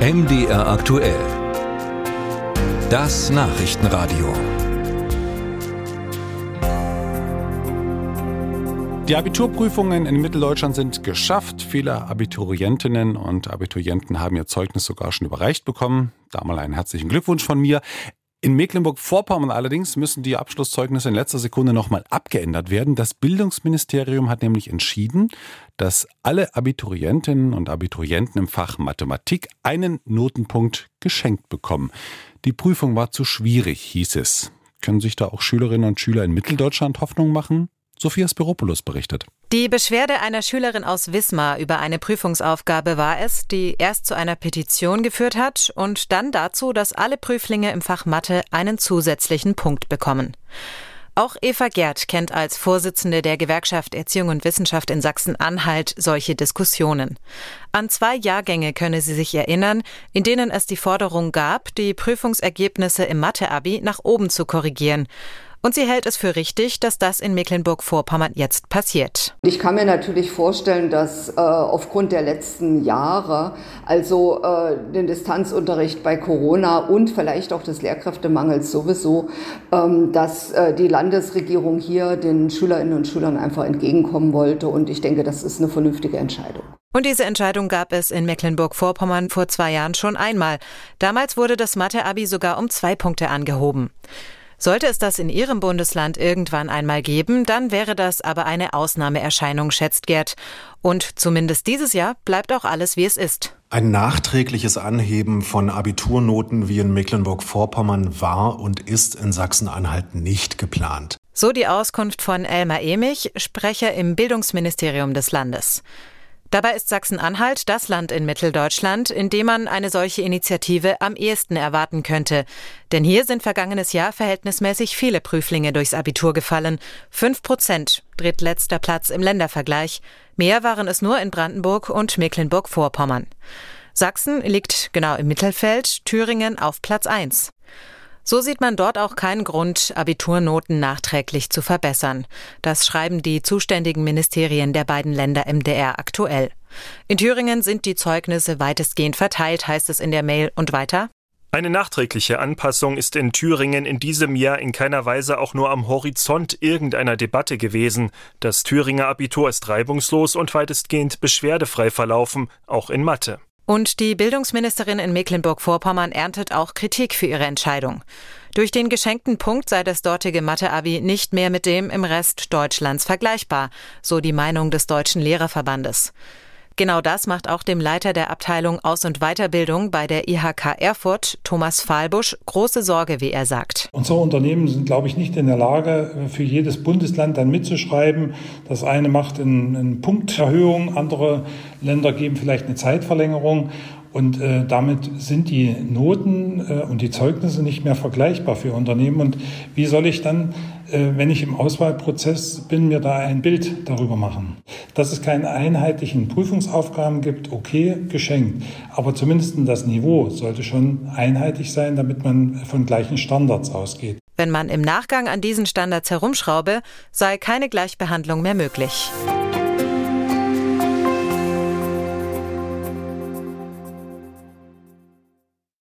MDR aktuell. Das Nachrichtenradio. Die Abiturprüfungen in Mitteldeutschland sind geschafft. Viele Abiturientinnen und Abiturienten haben ihr Zeugnis sogar schon überreicht bekommen. Da mal einen herzlichen Glückwunsch von mir. In Mecklenburg-Vorpommern allerdings müssen die Abschlusszeugnisse in letzter Sekunde nochmal abgeändert werden. Das Bildungsministerium hat nämlich entschieden, dass alle Abiturientinnen und Abiturienten im Fach Mathematik einen Notenpunkt geschenkt bekommen. Die Prüfung war zu schwierig, hieß es. Können sich da auch Schülerinnen und Schüler in Mitteldeutschland Hoffnung machen? Sophia Spiropoulos berichtet. Die Beschwerde einer Schülerin aus Wismar über eine Prüfungsaufgabe war es, die erst zu einer Petition geführt hat und dann dazu, dass alle Prüflinge im Fach Mathe einen zusätzlichen Punkt bekommen. Auch Eva Gerd kennt als Vorsitzende der Gewerkschaft Erziehung und Wissenschaft in Sachsen-Anhalt solche Diskussionen. An zwei Jahrgänge könne sie sich erinnern, in denen es die Forderung gab, die Prüfungsergebnisse im Mathe-Abi nach oben zu korrigieren. Und sie hält es für richtig, dass das in Mecklenburg-Vorpommern jetzt passiert. Ich kann mir natürlich vorstellen, dass äh, aufgrund der letzten Jahre, also äh, den Distanzunterricht bei Corona und vielleicht auch des Lehrkräftemangels sowieso, ähm, dass äh, die Landesregierung hier den Schülerinnen und Schülern einfach entgegenkommen wollte. Und ich denke, das ist eine vernünftige Entscheidung. Und diese Entscheidung gab es in Mecklenburg-Vorpommern vor zwei Jahren schon einmal. Damals wurde das Mathe-Abi sogar um zwei Punkte angehoben. Sollte es das in Ihrem Bundesland irgendwann einmal geben, dann wäre das aber eine Ausnahmeerscheinung, schätzt Gerd. Und zumindest dieses Jahr bleibt auch alles, wie es ist. Ein nachträgliches Anheben von Abiturnoten wie in Mecklenburg-Vorpommern war und ist in Sachsen-Anhalt nicht geplant. So die Auskunft von Elmar Emich, Sprecher im Bildungsministerium des Landes. Dabei ist Sachsen-Anhalt das Land in Mitteldeutschland, in dem man eine solche Initiative am ehesten erwarten könnte. Denn hier sind vergangenes Jahr verhältnismäßig viele Prüflinge durchs Abitur gefallen. Fünf Prozent, drittletzter Platz im Ländervergleich. Mehr waren es nur in Brandenburg und Mecklenburg-Vorpommern. Sachsen liegt genau im Mittelfeld, Thüringen auf Platz eins. So sieht man dort auch keinen Grund, Abiturnoten nachträglich zu verbessern. Das schreiben die zuständigen Ministerien der beiden Länder MDR aktuell. In Thüringen sind die Zeugnisse weitestgehend verteilt, heißt es in der Mail und weiter. Eine nachträgliche Anpassung ist in Thüringen in diesem Jahr in keiner Weise auch nur am Horizont irgendeiner Debatte gewesen. Das Thüringer Abitur ist reibungslos und weitestgehend beschwerdefrei verlaufen, auch in Mathe. Und die Bildungsministerin in Mecklenburg-Vorpommern erntet auch Kritik für ihre Entscheidung. Durch den geschenkten Punkt sei das dortige Mathe-Abi nicht mehr mit dem im Rest Deutschlands vergleichbar, so die Meinung des Deutschen Lehrerverbandes. Genau das macht auch dem Leiter der Abteilung Aus- und Weiterbildung bei der IHK Erfurt, Thomas Fahlbusch, große Sorge, wie er sagt. Unsere Unternehmen sind, glaube ich, nicht in der Lage, für jedes Bundesland dann mitzuschreiben. Das eine macht eine Punkterhöhung, andere Länder geben vielleicht eine Zeitverlängerung. Und äh, damit sind die Noten äh, und die Zeugnisse nicht mehr vergleichbar für Unternehmen. Und wie soll ich dann, äh, wenn ich im Auswahlprozess bin, mir da ein Bild darüber machen? Dass es keine einheitlichen Prüfungsaufgaben gibt, okay, geschenkt. Aber zumindest das Niveau sollte schon einheitlich sein, damit man von gleichen Standards ausgeht. Wenn man im Nachgang an diesen Standards herumschraube, sei keine Gleichbehandlung mehr möglich.